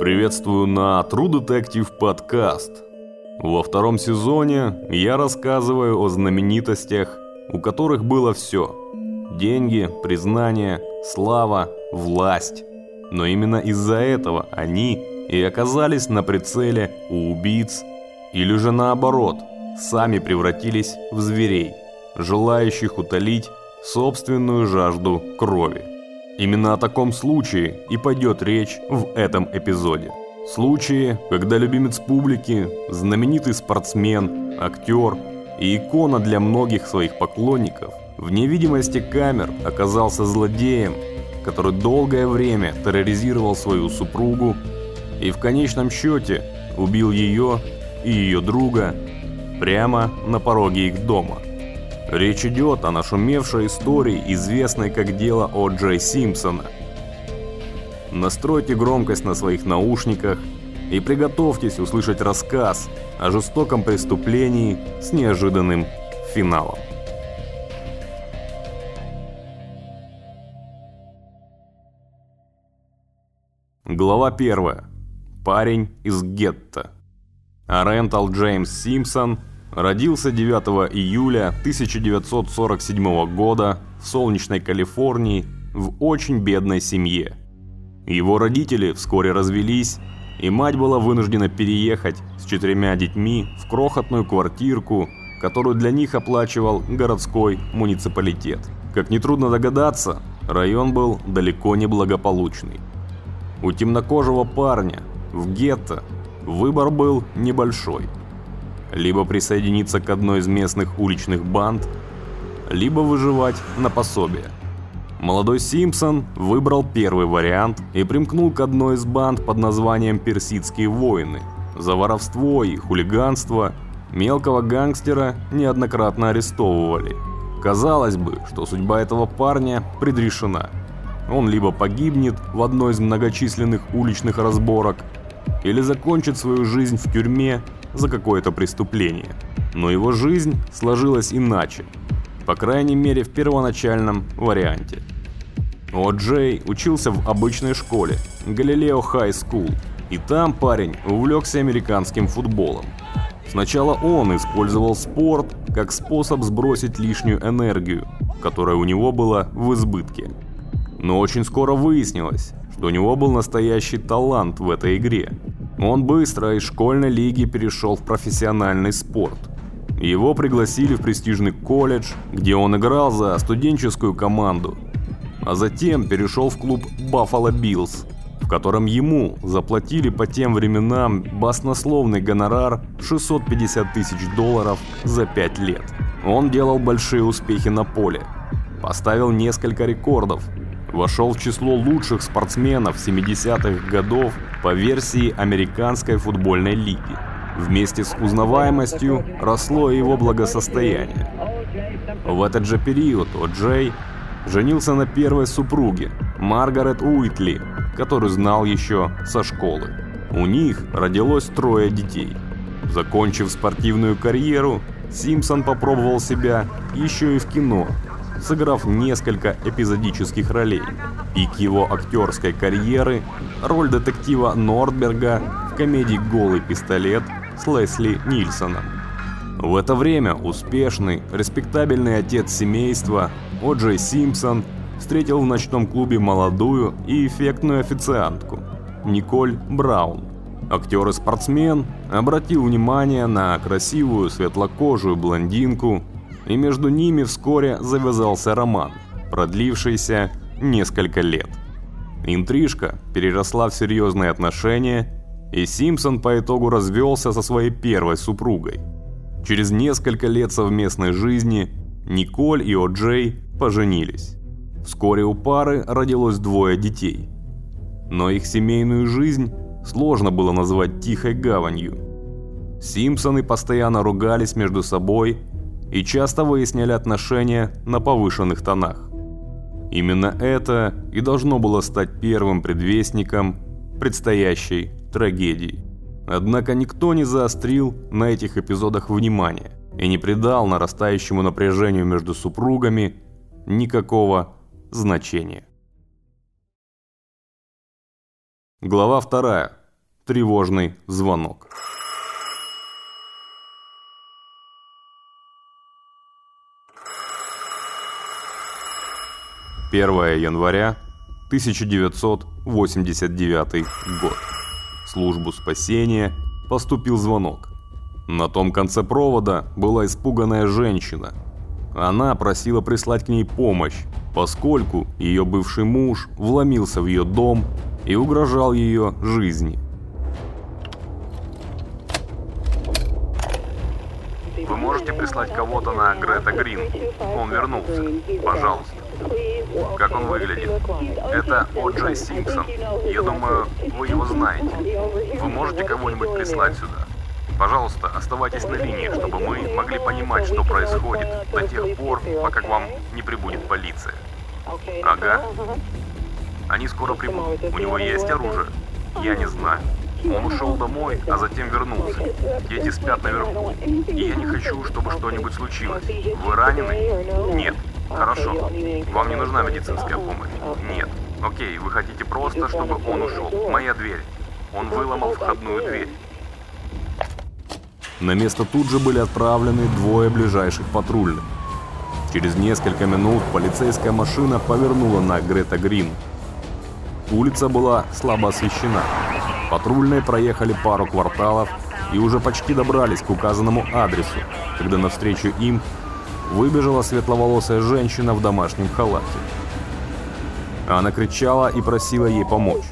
Приветствую на True Detective подкаст. Во втором сезоне я рассказываю о знаменитостях, у которых было все. Деньги, признание, слава, власть. Но именно из-за этого они и оказались на прицеле у убийц, или же наоборот, сами превратились в зверей, желающих утолить собственную жажду крови. Именно о таком случае и пойдет речь в этом эпизоде. Случаи, когда любимец публики, знаменитый спортсмен, актер и икона для многих своих поклонников в невидимости камер оказался злодеем, который долгое время терроризировал свою супругу и в конечном счете убил ее и ее друга прямо на пороге их дома. Речь идет о нашумевшей истории, известной как дело о Джей Симпсона. Настройте громкость на своих наушниках и приготовьтесь услышать рассказ о жестоком преступлении с неожиданным финалом. Глава 1. Парень из гетто. Рентал Джеймс Симпсон родился 9 июля 1947 года в солнечной Калифорнии в очень бедной семье. Его родители вскоре развелись, и мать была вынуждена переехать с четырьмя детьми в крохотную квартирку, которую для них оплачивал городской муниципалитет. Как нетрудно догадаться, район был далеко не благополучный. У темнокожего парня в гетто выбор был небольшой. Либо присоединиться к одной из местных уличных банд, либо выживать на пособие. Молодой Симпсон выбрал первый вариант и примкнул к одной из банд под названием «Персидские воины». За воровство и хулиганство мелкого гангстера неоднократно арестовывали. Казалось бы, что судьба этого парня предрешена – он либо погибнет в одной из многочисленных уличных разборок, или закончит свою жизнь в тюрьме за какое-то преступление. Но его жизнь сложилась иначе, по крайней мере в первоначальном варианте. О Джей учился в обычной школе, Galileo High School, и там парень увлекся американским футболом. Сначала он использовал спорт как способ сбросить лишнюю энергию, которая у него была в избытке. Но очень скоро выяснилось, что у него был настоящий талант в этой игре. Он быстро из школьной лиги перешел в профессиональный спорт. Его пригласили в престижный колледж, где он играл за студенческую команду, а затем перешел в клуб Buffalo Bills, в котором ему заплатили по тем временам баснословный гонорар 650 тысяч долларов за 5 лет. Он делал большие успехи на поле, поставил несколько рекордов, вошел в число лучших спортсменов 70-х годов по версии Американской футбольной лиги. Вместе с узнаваемостью росло его благосостояние. В этот же период О'Джей женился на первой супруге, Маргарет Уитли, которую знал еще со школы. У них родилось трое детей. Закончив спортивную карьеру, Симпсон попробовал себя еще и в кино – сыграв несколько эпизодических ролей. Пик его актерской карьеры – роль детектива Нордберга в комедии «Голый пистолет» с Лесли Нильсоном. В это время успешный, респектабельный отец семейства О'Джей Симпсон встретил в ночном клубе молодую и эффектную официантку Николь Браун. Актер и спортсмен обратил внимание на красивую светлокожую блондинку и между ними вскоре завязался роман, продлившийся несколько лет. Интрижка переросла в серьезные отношения, и Симпсон по итогу развелся со своей первой супругой. Через несколько лет совместной жизни Николь и О'Джей поженились. Вскоре у пары родилось двое детей. Но их семейную жизнь сложно было назвать тихой гаванью. Симпсоны постоянно ругались между собой и часто выясняли отношения на повышенных тонах. Именно это и должно было стать первым предвестником предстоящей трагедии. Однако никто не заострил на этих эпизодах внимания и не придал нарастающему напряжению между супругами никакого значения. Глава вторая. Тревожный звонок. 1 января 1989 год. В службу спасения поступил звонок. На том конце провода была испуганная женщина. Она просила прислать к ней помощь, поскольку ее бывший муж вломился в ее дом и угрожал ее жизни. Вы можете прислать кого-то на Грета Грин? Он вернулся. Пожалуйста. Как он выглядит? Это О.Джей Симпсон. Я думаю, вы его знаете. Вы можете кого-нибудь прислать сюда? Пожалуйста, оставайтесь на линии, чтобы мы могли понимать, что происходит, до тех пор, пока к вам не прибудет полиция. Ага. Они скоро прибудут. У него есть оружие? Я не знаю. Он ушел домой, а затем вернулся. Дети спят наверху. И я не хочу, чтобы что-нибудь случилось. Вы ранены? Нет. Хорошо. Вам не нужна медицинская помощь? Нет. Окей, вы хотите просто, чтобы он ушел. Моя дверь. Он выломал входную дверь. На место тут же были отправлены двое ближайших патрульных. Через несколько минут полицейская машина повернула на Грета Грин. Улица была слабо освещена. Патрульные проехали пару кварталов и уже почти добрались к указанному адресу, когда навстречу им выбежала светловолосая женщина в домашнем халате. Она кричала и просила ей помочь.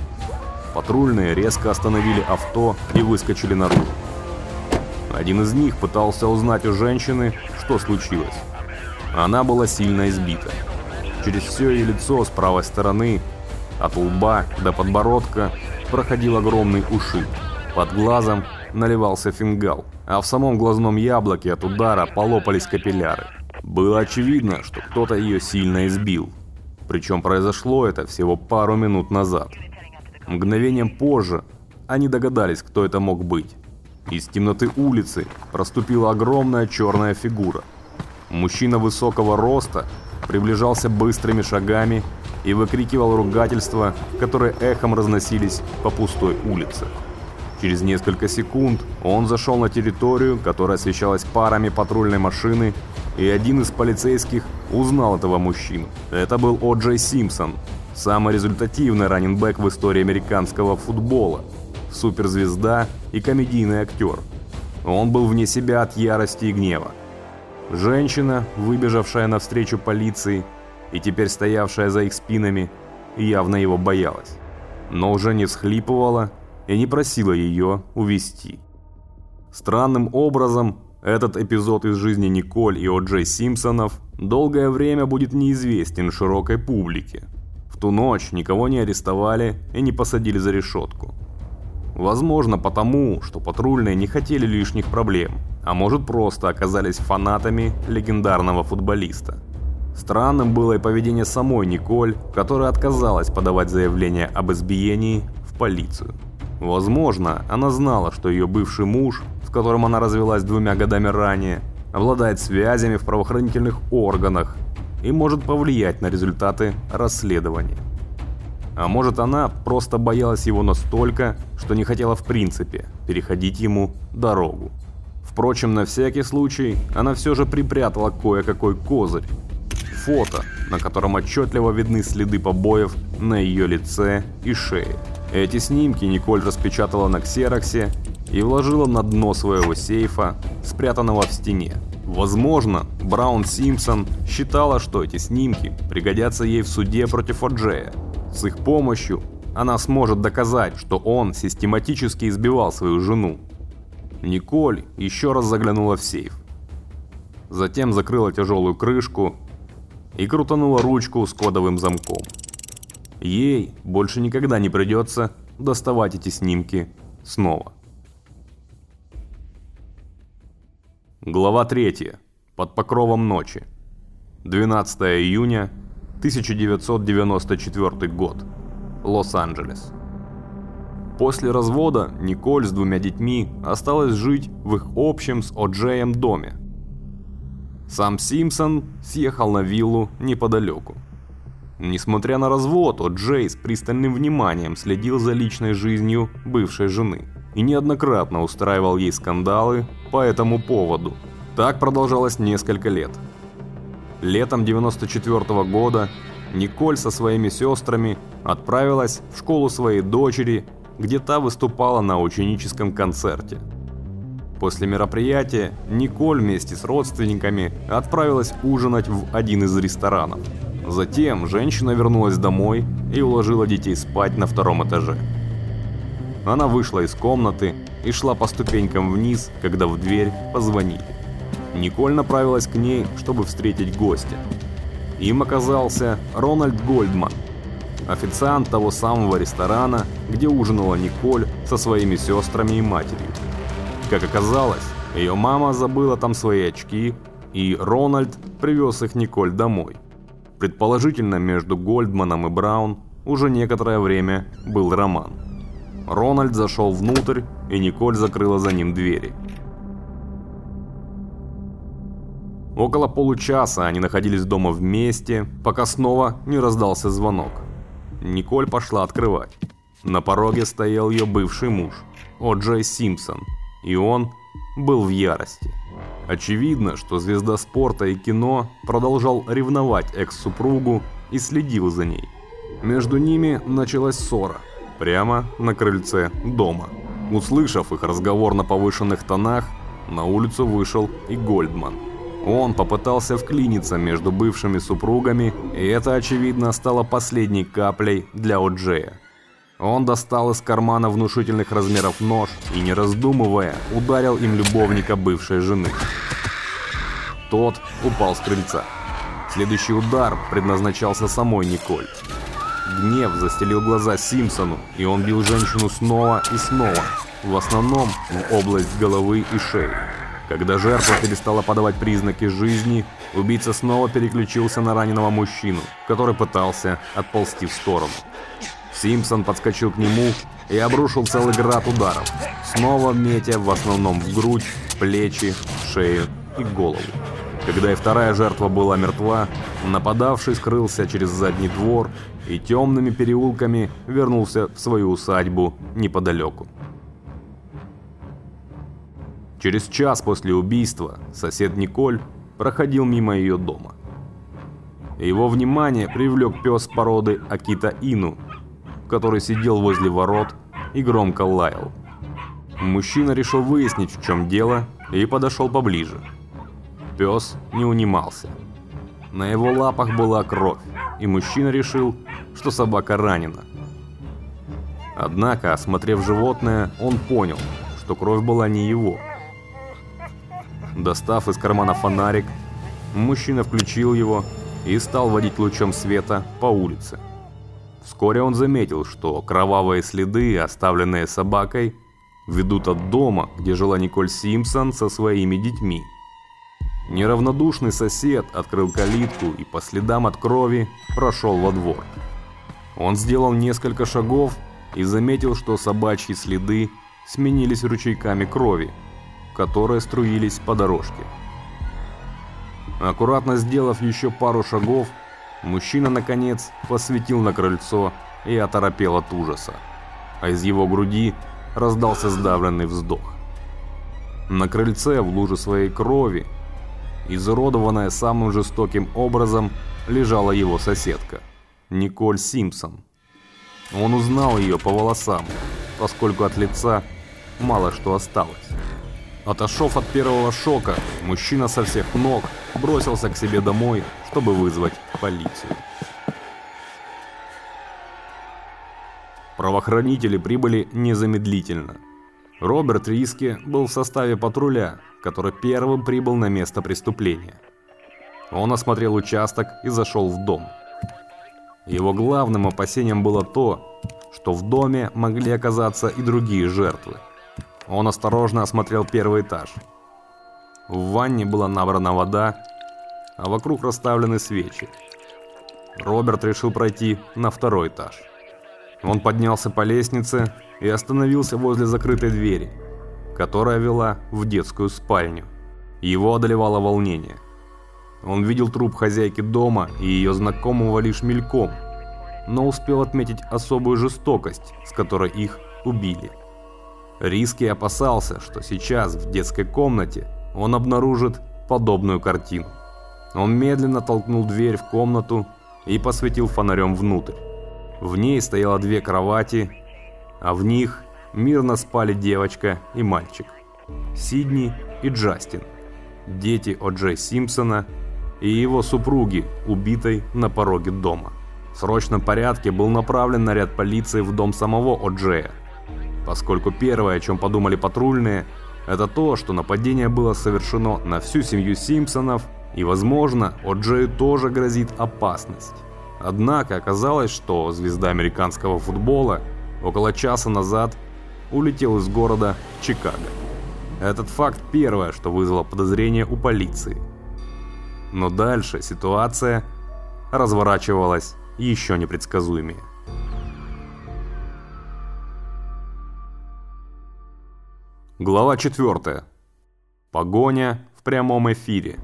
Патрульные резко остановили авто и выскочили наружу. Один из них пытался узнать у женщины, что случилось. Она была сильно избита. Через все ее лицо с правой стороны, от лба до подбородка, проходил огромный ушиб. Под глазом наливался фингал, а в самом глазном яблоке от удара полопались капилляры. Было очевидно, что кто-то ее сильно избил. Причем произошло это всего пару минут назад. Мгновением позже они догадались, кто это мог быть. Из темноты улицы проступила огромная черная фигура. Мужчина высокого роста приближался быстрыми шагами и выкрикивал ругательства, которые эхом разносились по пустой улице. Через несколько секунд он зашел на территорию, которая освещалась парами патрульной машины, и один из полицейских узнал этого мужчину. Это был О.Джей Симпсон, самый результативный раненбэк в истории американского футбола – суперзвезда и комедийный актер. Он был вне себя от ярости и гнева. Женщина, выбежавшая навстречу полиции и теперь стоявшая за их спинами, явно его боялась. Но уже не всхлипывала и не просила ее увести. Странным образом, этот эпизод из жизни Николь и О.Джей Симпсонов долгое время будет неизвестен широкой публике. В ту ночь никого не арестовали и не посадили за решетку. Возможно потому, что патрульные не хотели лишних проблем, а может просто оказались фанатами легендарного футболиста. Странным было и поведение самой Николь, которая отказалась подавать заявление об избиении в полицию. Возможно, она знала, что ее бывший муж, с которым она развелась двумя годами ранее, обладает связями в правоохранительных органах и может повлиять на результаты расследования. А может она просто боялась его настолько, что не хотела в принципе переходить ему дорогу. Впрочем, на всякий случай, она все же припрятала кое-какой козырь. Фото, на котором отчетливо видны следы побоев на ее лице и шее. Эти снимки Николь распечатала на ксероксе и вложила на дно своего сейфа, спрятанного в стене. Возможно, Браун Симпсон считала, что эти снимки пригодятся ей в суде против О'Джея, с их помощью она сможет доказать, что он систематически избивал свою жену. Николь еще раз заглянула в сейф. Затем закрыла тяжелую крышку и крутанула ручку с кодовым замком. Ей больше никогда не придется доставать эти снимки снова. Глава 3. Под покровом ночи. 12 июня 1994 год. Лос-Анджелес. После развода Николь с двумя детьми осталась жить в их общем с О'Джеем доме. Сам Симпсон съехал на виллу неподалеку. Несмотря на развод, о Джей с пристальным вниманием следил за личной жизнью бывшей жены и неоднократно устраивал ей скандалы по этому поводу. Так продолжалось несколько лет. Летом 94 -го года Николь со своими сестрами отправилась в школу своей дочери, где та выступала на ученическом концерте. После мероприятия Николь вместе с родственниками отправилась ужинать в один из ресторанов. Затем женщина вернулась домой и уложила детей спать на втором этаже. Она вышла из комнаты и шла по ступенькам вниз, когда в дверь позвонили. Николь направилась к ней, чтобы встретить гостя. Им оказался Рональд Гольдман, официант того самого ресторана, где ужинала Николь со своими сестрами и матерью. Как оказалось, ее мама забыла там свои очки, и Рональд привез их Николь домой. Предположительно, между Гольдманом и Браун уже некоторое время был роман. Рональд зашел внутрь, и Николь закрыла за ним двери. Около получаса они находились дома вместе, пока снова не раздался звонок. Николь пошла открывать. На пороге стоял ее бывший муж, О'Джей Симпсон, и он был в ярости. Очевидно, что звезда спорта и кино продолжал ревновать экс-супругу и следил за ней. Между ними началась ссора, прямо на крыльце дома. Услышав их разговор на повышенных тонах, на улицу вышел и Гольдман. Он попытался вклиниться между бывшими супругами, и это, очевидно, стало последней каплей для О'Джея. Он достал из кармана внушительных размеров нож и, не раздумывая, ударил им любовника бывшей жены. Тот упал с крыльца. Следующий удар предназначался самой Николь. Гнев застелил глаза Симпсону, и он бил женщину снова и снова, в основном в область головы и шеи. Когда жертва перестала подавать признаки жизни, убийца снова переключился на раненого мужчину, который пытался отползти в сторону. Симпсон подскочил к нему и обрушил целый град ударов, снова метя в основном в грудь, плечи, шею и голову. Когда и вторая жертва была мертва, нападавший скрылся через задний двор и темными переулками вернулся в свою усадьбу неподалеку. Через час после убийства сосед Николь проходил мимо ее дома. Его внимание привлек пес породы Акита Ину, который сидел возле ворот и громко лаял. Мужчина решил выяснить, в чем дело, и подошел поближе. Пес не унимался. На его лапах была кровь, и мужчина решил, что собака ранена. Однако, осмотрев животное, он понял, что кровь была не его. Достав из кармана фонарик, мужчина включил его и стал водить лучом света по улице. Вскоре он заметил, что кровавые следы, оставленные собакой, ведут от дома, где жила Николь Симпсон со своими детьми. Неравнодушный сосед открыл калитку и по следам от крови прошел во двор. Он сделал несколько шагов и заметил, что собачьи следы сменились ручейками крови, которые струились по дорожке. Аккуратно сделав еще пару шагов, Мужчина, наконец, посветил на крыльцо и оторопел от ужаса. А из его груди раздался сдавленный вздох. На крыльце в луже своей крови, изуродованная самым жестоким образом, лежала его соседка, Николь Симпсон. Он узнал ее по волосам, поскольку от лица мало что осталось. Отошов от первого шока, мужчина со всех ног бросился к себе домой, чтобы вызвать полицию. Правоохранители прибыли незамедлительно. Роберт Риски был в составе патруля, который первым прибыл на место преступления. Он осмотрел участок и зашел в дом. Его главным опасением было то, что в доме могли оказаться и другие жертвы. Он осторожно осмотрел первый этаж. В ванне была набрана вода, а вокруг расставлены свечи. Роберт решил пройти на второй этаж. Он поднялся по лестнице и остановился возле закрытой двери, которая вела в детскую спальню. Его одолевало волнение. Он видел труп хозяйки дома и ее знакомого лишь мельком, но успел отметить особую жестокость, с которой их убили. Риски опасался, что сейчас в детской комнате он обнаружит подобную картину. Он медленно толкнул дверь в комнату и посветил фонарем внутрь. В ней стояло две кровати, а в них мирно спали девочка и мальчик. Сидни и Джастин, дети О'Джей Симпсона и его супруги, убитой на пороге дома. В срочном порядке был направлен наряд полиции в дом самого О'Джея, поскольку первое, о чем подумали патрульные, это то, что нападение было совершено на всю семью Симпсонов и, возможно, О'Джею тоже грозит опасность. Однако оказалось, что звезда американского футбола около часа назад улетел из города Чикаго. Этот факт первое, что вызвало подозрение у полиции. Но дальше ситуация разворачивалась еще непредсказуемее. Глава 4. Погоня в прямом эфире.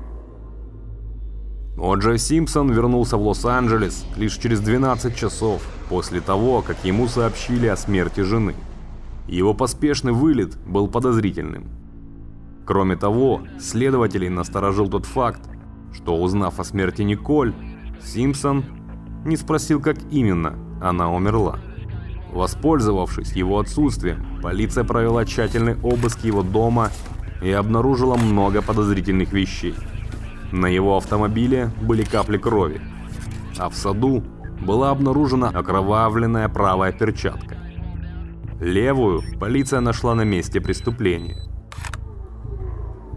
О'Джей Симпсон вернулся в Лос-Анджелес лишь через 12 часов после того, как ему сообщили о смерти жены. Его поспешный вылет был подозрительным. Кроме того, следователей насторожил тот факт, что узнав о смерти Николь, Симпсон не спросил, как именно она умерла. Воспользовавшись его отсутствием, полиция провела тщательный обыск его дома и обнаружила много подозрительных вещей. На его автомобиле были капли крови, а в саду была обнаружена окровавленная правая перчатка. Левую полиция нашла на месте преступления.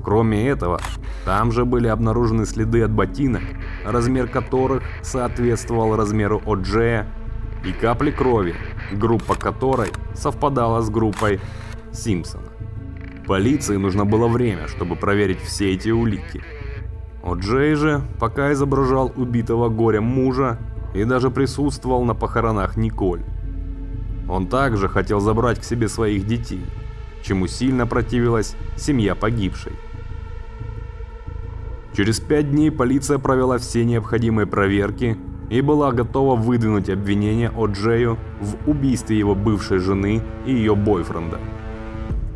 Кроме этого, там же были обнаружены следы от ботинок, размер которых соответствовал размеру О'Джея, и капли крови, группа которой совпадала с группой Симпсона. Полиции нужно было время, чтобы проверить все эти улики. О'Джей же пока изображал убитого горем мужа и даже присутствовал на похоронах Николь. Он также хотел забрать к себе своих детей, чему сильно противилась семья погибшей. Через пять дней полиция провела все необходимые проверки и была готова выдвинуть обвинение О'Джею в убийстве его бывшей жены и ее бойфренда.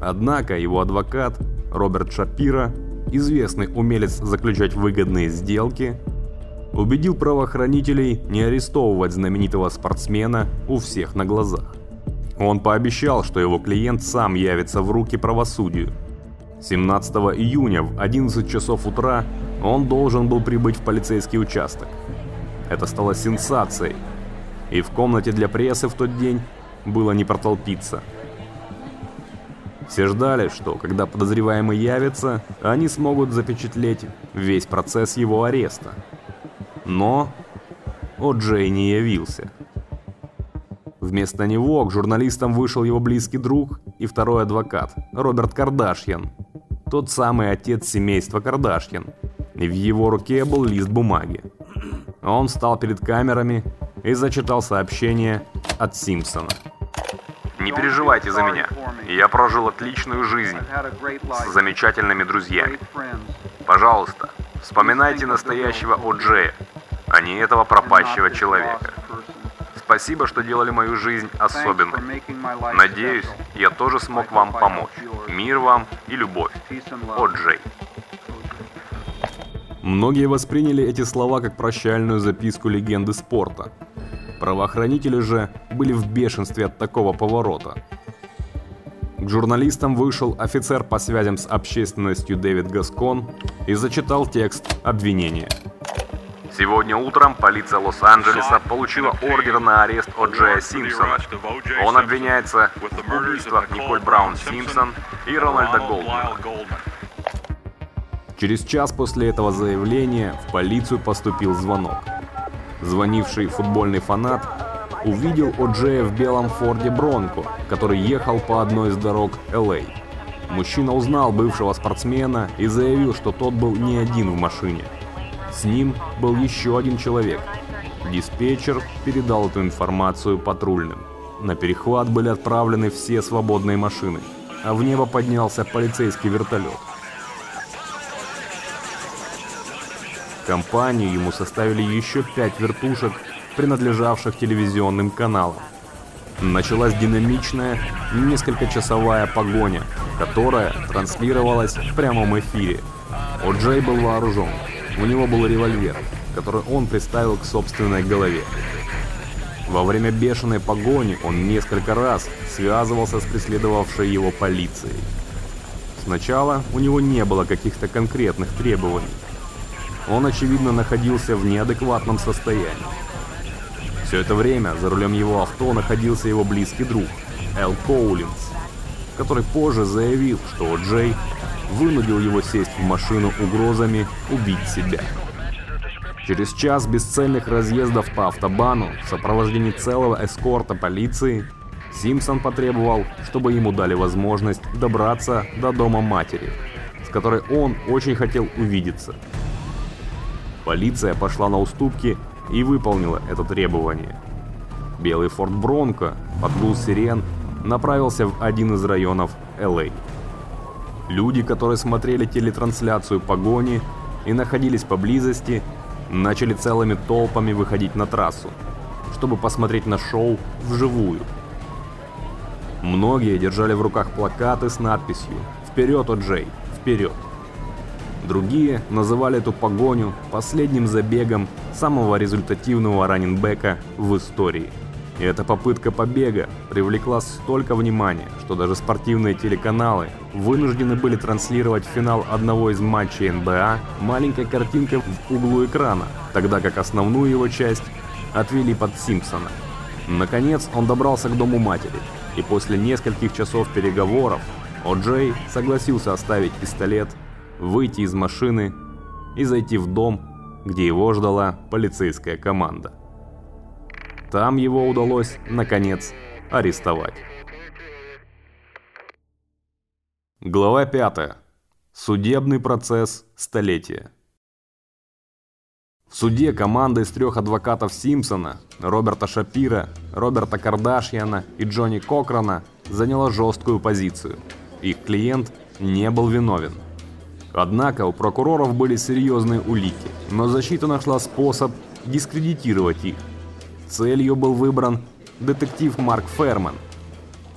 Однако его адвокат Роберт Шапира известный умелец заключать выгодные сделки, убедил правоохранителей не арестовывать знаменитого спортсмена у всех на глазах. Он пообещал, что его клиент сам явится в руки правосудию. 17 июня в 11 часов утра он должен был прибыть в полицейский участок. Это стало сенсацией, и в комнате для прессы в тот день было не протолпиться – все ждали, что когда подозреваемый явится, они смогут запечатлеть весь процесс его ареста. Но О'Джей не явился. Вместо него к журналистам вышел его близкий друг и второй адвокат, Роберт Кардашьян, тот самый отец семейства Кардашьян, и в его руке был лист бумаги. Он встал перед камерами и зачитал сообщение от Симпсона. Не переживайте за меня. Я прожил отличную жизнь с замечательными друзьями. Пожалуйста, вспоминайте настоящего О'Джея, а не этого пропащего человека. Спасибо, что делали мою жизнь особенной. Надеюсь, я тоже смог вам помочь. Мир вам и любовь. О'Джей. Многие восприняли эти слова как прощальную записку легенды спорта. Правоохранители же были в бешенстве от такого поворота. К журналистам вышел офицер по связям с общественностью Дэвид Гаскон и зачитал текст обвинения. Сегодня утром полиция Лос-Анджелеса получила ордер на арест О'Джея Симпсона. Он обвиняется в убийствах Николь Браун Симпсон и Рональда Голдмана. Через час после этого заявления в полицию поступил звонок. Звонивший футбольный фанат увидел О'Джея в белом Форде Бронко, который ехал по одной из дорог Л.А. Мужчина узнал бывшего спортсмена и заявил, что тот был не один в машине. С ним был еще один человек. Диспетчер передал эту информацию патрульным. На перехват были отправлены все свободные машины, а в небо поднялся полицейский вертолет. Компанию ему составили еще пять вертушек, принадлежавших телевизионным каналам. Началась динамичная, несколько часовая погоня, которая транслировалась в прямом эфире. О'Джей был вооружен. У него был револьвер, который он приставил к собственной голове. Во время бешеной погони он несколько раз связывался с преследовавшей его полицией. Сначала у него не было каких-то конкретных требований. Он, очевидно, находился в неадекватном состоянии. Все это время за рулем его авто находился его близкий друг, Эл Коулинс, который позже заявил, что Джей вынудил его сесть в машину угрозами убить себя. Через час бесцельных разъездов по автобану в сопровождении целого эскорта полиции Симпсон потребовал, чтобы ему дали возможность добраться до дома матери, с которой он очень хотел увидеться. Полиция пошла на уступки и выполнила это требование. Белый Форд Бронко под гул сирен направился в один из районов Л.А. Люди, которые смотрели телетрансляцию погони и находились поблизости, начали целыми толпами выходить на трассу, чтобы посмотреть на шоу вживую. Многие держали в руках плакаты с надписью «Вперед, О'Джей! Вперед!». Другие называли эту погоню последним забегом самого результативного раненбека в истории. И эта попытка побега привлекла столько внимания, что даже спортивные телеканалы вынуждены были транслировать финал одного из матчей НБА маленькой картинкой в углу экрана, тогда как основную его часть отвели под Симпсона. Наконец он добрался к дому матери, и после нескольких часов переговоров О'Джей согласился оставить пистолет, выйти из машины и зайти в дом, где его ждала полицейская команда. Там его удалось, наконец, арестовать. Глава 5. Судебный процесс столетия. В суде команда из трех адвокатов Симпсона, Роберта Шапира, Роберта Кардашьяна и Джонни Кокрана заняла жесткую позицию. Их клиент не был виновен. Однако у прокуроров были серьезные улики, но защита нашла способ дискредитировать их. Целью был выбран детектив Марк Ферман,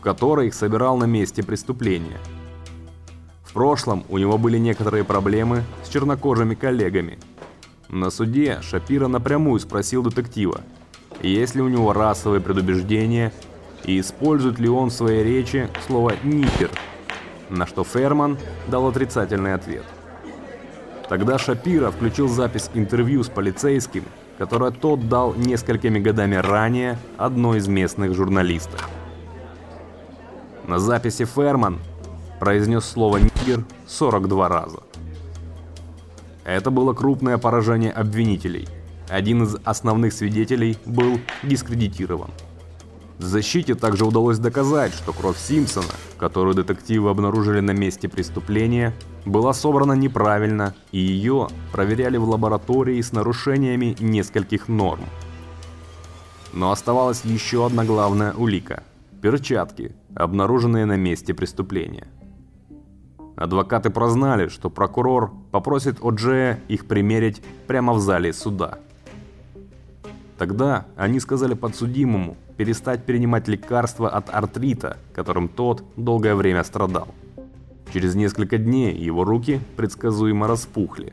который их собирал на месте преступления. В прошлом у него были некоторые проблемы с чернокожими коллегами – на суде Шапира напрямую спросил детектива, есть ли у него расовые предубеждения и использует ли он в своей речи слово «ниппер», на что Ферман дал отрицательный ответ. Тогда Шапира включил запись интервью с полицейским, которое тот дал несколькими годами ранее одной из местных журналистов. На записи Ферман произнес слово «нигер» 42 раза. Это было крупное поражение обвинителей. Один из основных свидетелей был дискредитирован. Защите также удалось доказать, что кровь Симпсона, которую детективы обнаружили на месте преступления, была собрана неправильно, и ее проверяли в лаборатории с нарушениями нескольких норм. Но оставалась еще одна главная улика – перчатки, обнаруженные на месте преступления. Адвокаты прознали, что прокурор попросит О'Джея их примерить прямо в зале суда. Тогда они сказали подсудимому перестать принимать лекарства от артрита, которым тот долгое время страдал. Через несколько дней его руки предсказуемо распухли.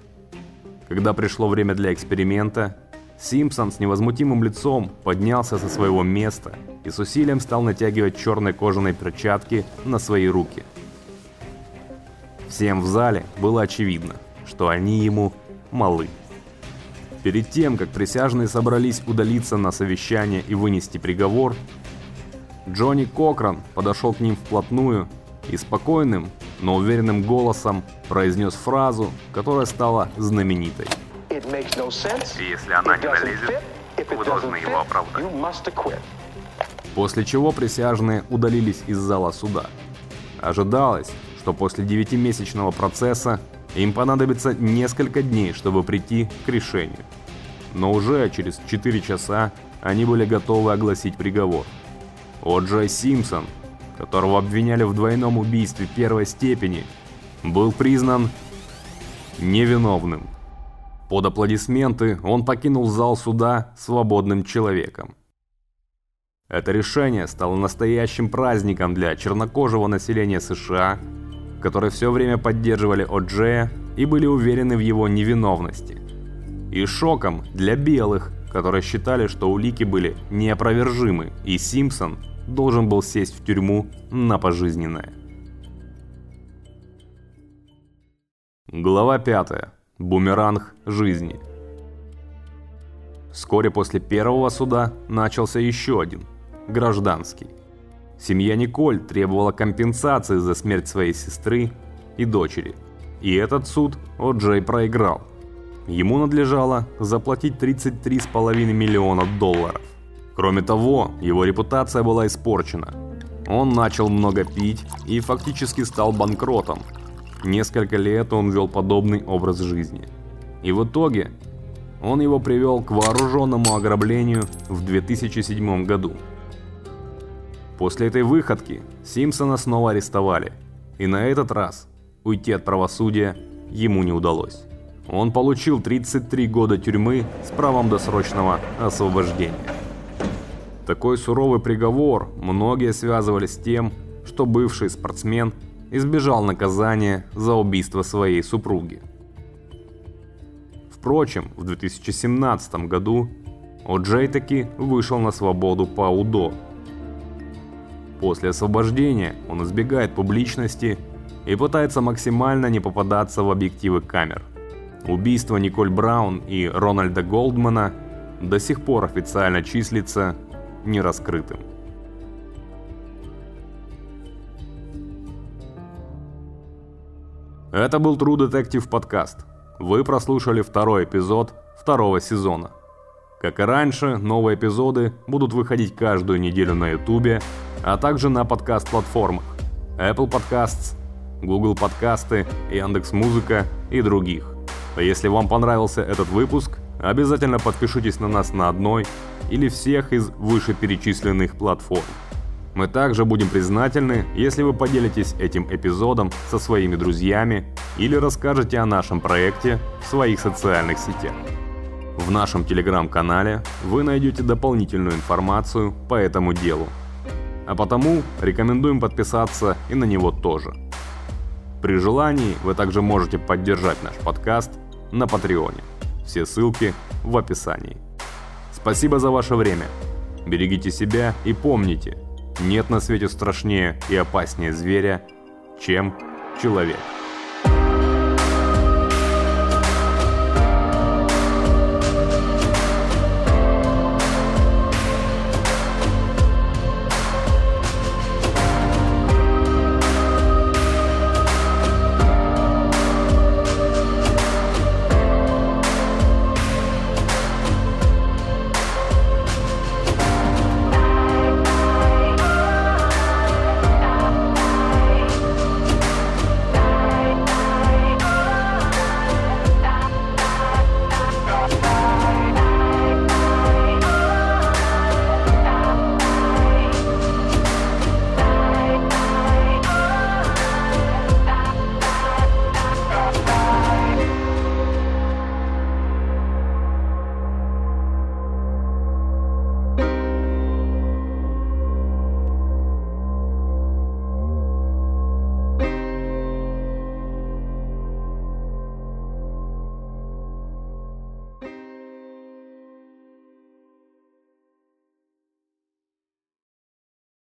Когда пришло время для эксперимента, Симпсон с невозмутимым лицом поднялся со своего места и с усилием стал натягивать черные кожаные перчатки на свои руки – Всем в зале было очевидно, что они ему малы. Перед тем, как присяжные собрались удалиться на совещание и вынести приговор, Джонни Кокран подошел к ним вплотную и спокойным, но уверенным голосом произнес фразу, которая стала знаменитой. Если она не налезет, вы должны его оправдать. После чего присяжные удалились из зала суда. Ожидалось, что после девятимесячного процесса им понадобится несколько дней, чтобы прийти к решению. Но уже через 4 часа они были готовы огласить приговор. О'Джай Симпсон, которого обвиняли в двойном убийстве первой степени, был признан невиновным. Под аплодисменты он покинул зал суда свободным человеком. Это решение стало настоящим праздником для чернокожего населения США, которые все время поддерживали О'Джея и были уверены в его невиновности. И шоком для белых, которые считали, что улики были неопровержимы, и Симпсон должен был сесть в тюрьму на пожизненное. Глава 5. Бумеранг жизни. Вскоре после первого суда начался еще один, гражданский. Семья Николь требовала компенсации за смерть своей сестры и дочери. И этот суд О'Джей проиграл. Ему надлежало заплатить 33,5 миллиона долларов. Кроме того, его репутация была испорчена. Он начал много пить и фактически стал банкротом – Несколько лет он вел подобный образ жизни. И в итоге он его привел к вооруженному ограблению в 2007 году. После этой выходки Симпсона снова арестовали, и на этот раз уйти от правосудия ему не удалось. Он получил 33 года тюрьмы с правом досрочного освобождения. Такой суровый приговор многие связывали с тем, что бывший спортсмен – избежал наказания за убийство своей супруги. Впрочем, в 2017 году О'Джей таки вышел на свободу по УДО. После освобождения он избегает публичности и пытается максимально не попадаться в объективы камер. Убийство Николь Браун и Рональда Голдмана до сих пор официально числится нераскрытым. Это был True Detective подкаст. Вы прослушали второй эпизод второго сезона. Как и раньше, новые эпизоды будут выходить каждую неделю на YouTube, а также на подкаст-платформах Apple Podcasts, Google Подкасты, Яндекс.Музыка и других. Если вам понравился этот выпуск, обязательно подпишитесь на нас на одной или всех из вышеперечисленных платформ. Мы также будем признательны, если вы поделитесь этим эпизодом со своими друзьями или расскажете о нашем проекте в своих социальных сетях. В нашем телеграм-канале вы найдете дополнительную информацию по этому делу. А потому рекомендуем подписаться и на него тоже. При желании вы также можете поддержать наш подкаст на Патреоне. Все ссылки в описании. Спасибо за ваше время. Берегите себя и помните – нет на свете страшнее и опаснее зверя, чем человек.